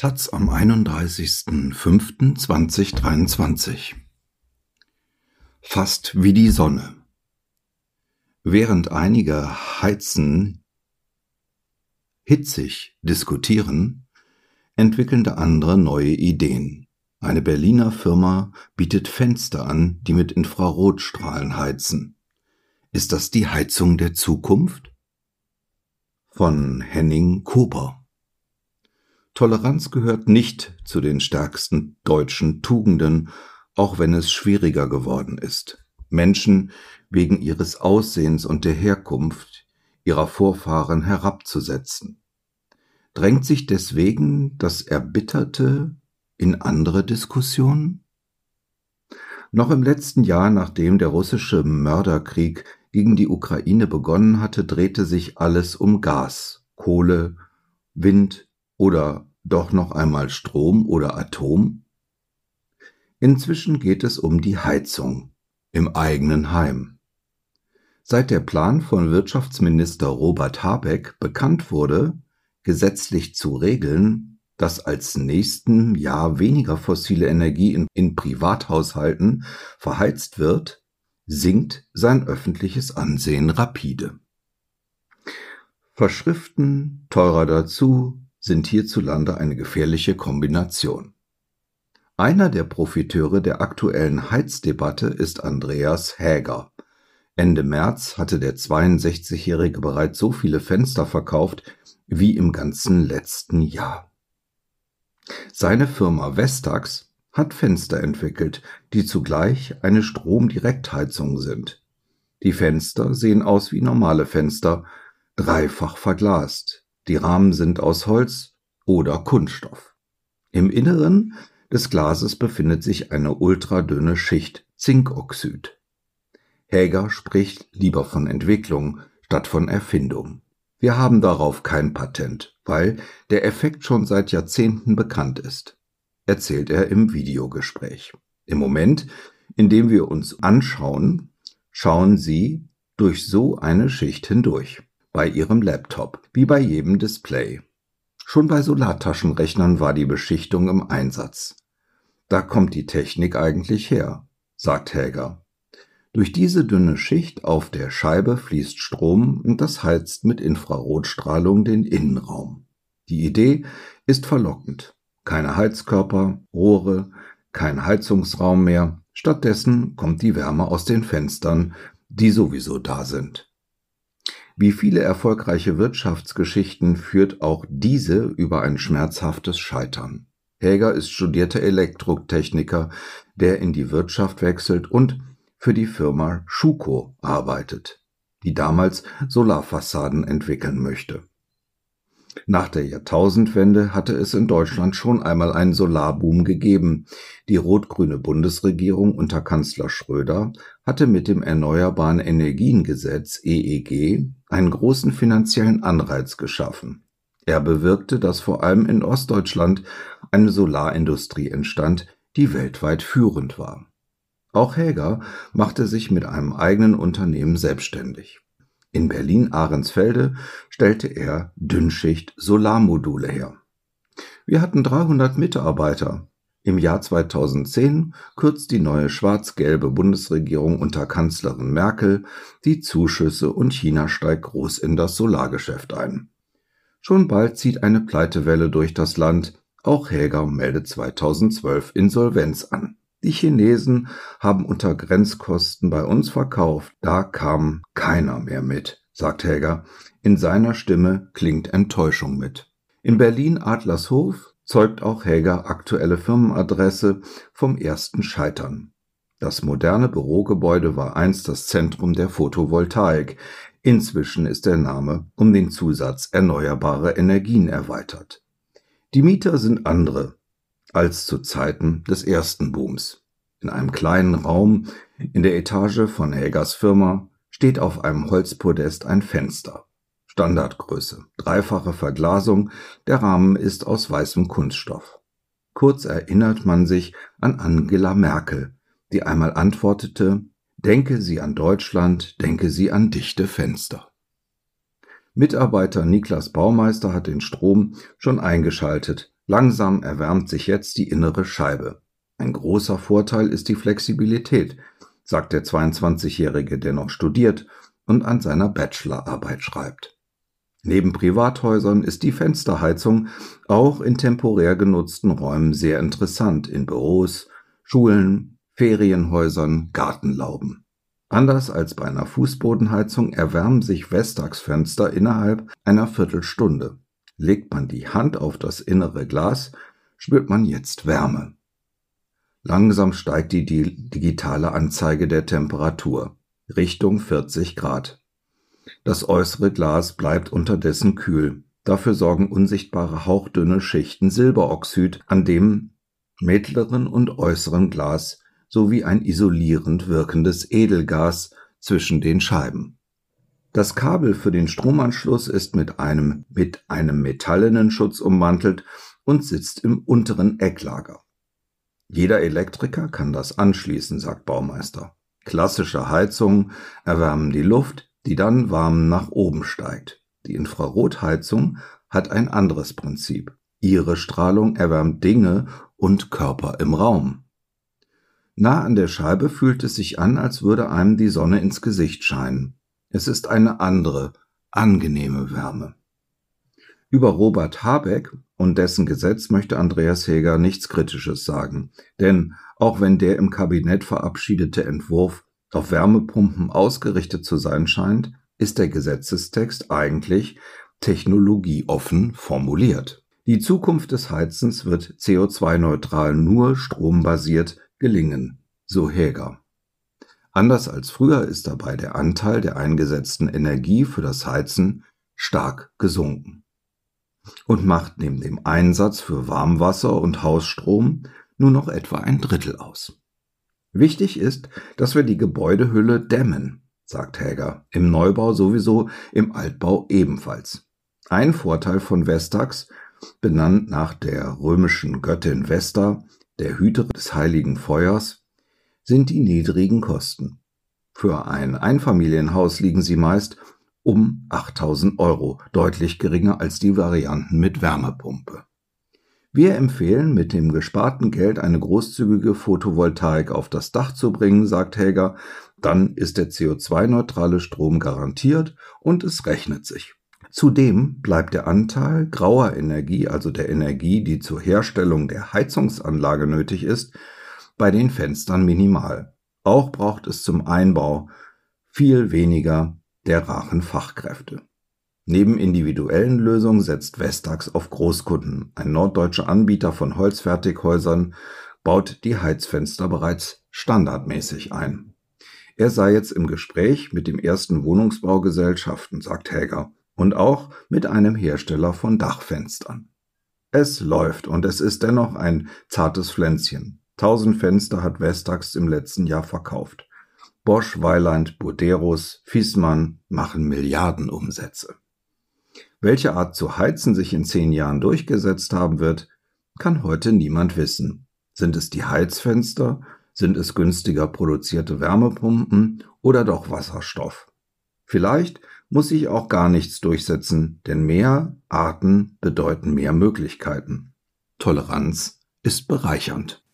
Taz am 31.05.2023 Fast wie die Sonne. Während einige heizen, hitzig diskutieren, entwickeln andere neue Ideen. Eine Berliner Firma bietet Fenster an, die mit Infrarotstrahlen heizen. Ist das die Heizung der Zukunft? Von Henning Kober Toleranz gehört nicht zu den stärksten deutschen Tugenden, auch wenn es schwieriger geworden ist. Menschen wegen ihres Aussehens und der Herkunft ihrer Vorfahren herabzusetzen. Drängt sich deswegen das Erbitterte in andere Diskussionen? Noch im letzten Jahr, nachdem der russische Mörderkrieg gegen die Ukraine begonnen hatte, drehte sich alles um Gas, Kohle, Wind oder doch noch einmal Strom oder Atom? Inzwischen geht es um die Heizung im eigenen Heim. Seit der Plan von Wirtschaftsminister Robert Habeck bekannt wurde, gesetzlich zu regeln, dass als nächsten Jahr weniger fossile Energie in, in Privathaushalten verheizt wird, sinkt sein öffentliches Ansehen rapide. Verschriften teurer dazu, sind hierzulande eine gefährliche Kombination. Einer der Profiteure der aktuellen Heizdebatte ist Andreas Häger. Ende März hatte der 62-Jährige bereits so viele Fenster verkauft wie im ganzen letzten Jahr. Seine Firma Vestax hat Fenster entwickelt, die zugleich eine Stromdirektheizung sind. Die Fenster sehen aus wie normale Fenster, dreifach verglast. Die Rahmen sind aus Holz oder Kunststoff. Im Inneren des Glases befindet sich eine ultradünne Schicht Zinkoxid. Häger spricht lieber von Entwicklung statt von Erfindung. Wir haben darauf kein Patent, weil der Effekt schon seit Jahrzehnten bekannt ist, erzählt er im Videogespräch. Im Moment, in dem wir uns anschauen, schauen Sie durch so eine Schicht hindurch bei ihrem Laptop, wie bei jedem Display. Schon bei Solartaschenrechnern war die Beschichtung im Einsatz. Da kommt die Technik eigentlich her, sagt Häger. Durch diese dünne Schicht auf der Scheibe fließt Strom und das heizt mit Infrarotstrahlung den Innenraum. Die Idee ist verlockend. Keine Heizkörper, Rohre, kein Heizungsraum mehr. Stattdessen kommt die Wärme aus den Fenstern, die sowieso da sind. Wie viele erfolgreiche Wirtschaftsgeschichten führt auch diese über ein schmerzhaftes Scheitern. Häger ist studierter Elektrotechniker, der in die Wirtschaft wechselt und für die Firma Schuko arbeitet, die damals Solarfassaden entwickeln möchte. Nach der Jahrtausendwende hatte es in Deutschland schon einmal einen Solarboom gegeben. Die rot-grüne Bundesregierung unter Kanzler Schröder hatte mit dem Erneuerbaren Energiengesetz EEG einen großen finanziellen Anreiz geschaffen. Er bewirkte, dass vor allem in Ostdeutschland eine Solarindustrie entstand, die weltweit führend war. Auch Häger machte sich mit einem eigenen Unternehmen selbstständig. In Berlin-Ahrensfelde stellte er Dünnschicht-Solarmodule her. Wir hatten 300 Mitarbeiter. Im Jahr 2010 kürzt die neue schwarz-gelbe Bundesregierung unter Kanzlerin Merkel die Zuschüsse und China steigt groß in das Solargeschäft ein. Schon bald zieht eine Pleitewelle durch das Land. Auch Häger meldet 2012 Insolvenz an. Die Chinesen haben unter Grenzkosten bei uns verkauft, da kam keiner mehr mit, sagt Häger. In seiner Stimme klingt Enttäuschung mit. In Berlin-Adlershof zeugt auch Häger aktuelle Firmenadresse vom ersten Scheitern. Das moderne Bürogebäude war einst das Zentrum der Photovoltaik. Inzwischen ist der Name um den Zusatz erneuerbare Energien erweitert. Die Mieter sind andere, als zu Zeiten des ersten Booms. In einem kleinen Raum in der Etage von Hägers Firma steht auf einem Holzpodest ein Fenster. Standardgröße, dreifache Verglasung, der Rahmen ist aus weißem Kunststoff. Kurz erinnert man sich an Angela Merkel, die einmal antwortete, Denke Sie an Deutschland, denke Sie an dichte Fenster. Mitarbeiter Niklas Baumeister hat den Strom schon eingeschaltet, Langsam erwärmt sich jetzt die innere Scheibe. Ein großer Vorteil ist die Flexibilität, sagt der 22-Jährige, der noch studiert und an seiner Bachelorarbeit schreibt. Neben Privathäusern ist die Fensterheizung auch in temporär genutzten Räumen sehr interessant, in Büros, Schulen, Ferienhäusern, Gartenlauben. Anders als bei einer Fußbodenheizung erwärmen sich Vestax-Fenster innerhalb einer Viertelstunde. Legt man die Hand auf das innere Glas, spürt man jetzt Wärme. Langsam steigt die digitale Anzeige der Temperatur Richtung 40 Grad. Das äußere Glas bleibt unterdessen kühl. Dafür sorgen unsichtbare hauchdünne Schichten Silberoxid an dem mittleren und äußeren Glas sowie ein isolierend wirkendes Edelgas zwischen den Scheiben. Das Kabel für den Stromanschluss ist mit einem, mit einem metallenen Schutz ummantelt und sitzt im unteren Ecklager. Jeder Elektriker kann das anschließen, sagt Baumeister. Klassische Heizungen erwärmen die Luft, die dann warm nach oben steigt. Die Infrarotheizung hat ein anderes Prinzip. Ihre Strahlung erwärmt Dinge und Körper im Raum. Nah an der Scheibe fühlt es sich an, als würde einem die Sonne ins Gesicht scheinen. Es ist eine andere, angenehme Wärme. Über Robert Habeck und dessen Gesetz möchte Andreas Heger nichts Kritisches sagen, denn auch wenn der im Kabinett verabschiedete Entwurf auf Wärmepumpen ausgerichtet zu sein scheint, ist der Gesetzestext eigentlich technologieoffen formuliert. Die Zukunft des Heizens wird CO2-neutral nur strombasiert gelingen, so Häger. Anders als früher ist dabei der Anteil der eingesetzten Energie für das Heizen stark gesunken und macht neben dem Einsatz für Warmwasser und Hausstrom nur noch etwa ein Drittel aus. Wichtig ist, dass wir die Gebäudehülle dämmen, sagt Häger, im Neubau sowieso, im Altbau ebenfalls. Ein Vorteil von Vestax, benannt nach der römischen Göttin Vesta, der Hüterin des heiligen Feuers, sind die niedrigen Kosten. Für ein Einfamilienhaus liegen sie meist um 8000 Euro, deutlich geringer als die Varianten mit Wärmepumpe. Wir empfehlen, mit dem gesparten Geld eine großzügige Photovoltaik auf das Dach zu bringen, sagt Helger, dann ist der CO2-neutrale Strom garantiert und es rechnet sich. Zudem bleibt der Anteil grauer Energie, also der Energie, die zur Herstellung der Heizungsanlage nötig ist, bei den Fenstern minimal. Auch braucht es zum Einbau viel weniger der raren Fachkräfte. Neben individuellen Lösungen setzt Vestax auf Großkunden. Ein norddeutscher Anbieter von Holzfertighäusern baut die Heizfenster bereits standardmäßig ein. Er sei jetzt im Gespräch mit dem ersten Wohnungsbaugesellschaften, sagt Häger und auch mit einem Hersteller von Dachfenstern. Es läuft und es ist dennoch ein zartes Pflänzchen. Tausend Fenster hat Vestax im letzten Jahr verkauft. Bosch, Weiland, Buderus, Fiesmann machen Milliardenumsätze. Welche Art zu heizen sich in zehn Jahren durchgesetzt haben wird, kann heute niemand wissen. Sind es die Heizfenster? Sind es günstiger produzierte Wärmepumpen oder doch Wasserstoff? Vielleicht muss sich auch gar nichts durchsetzen, denn mehr Arten bedeuten mehr Möglichkeiten. Toleranz ist bereichernd.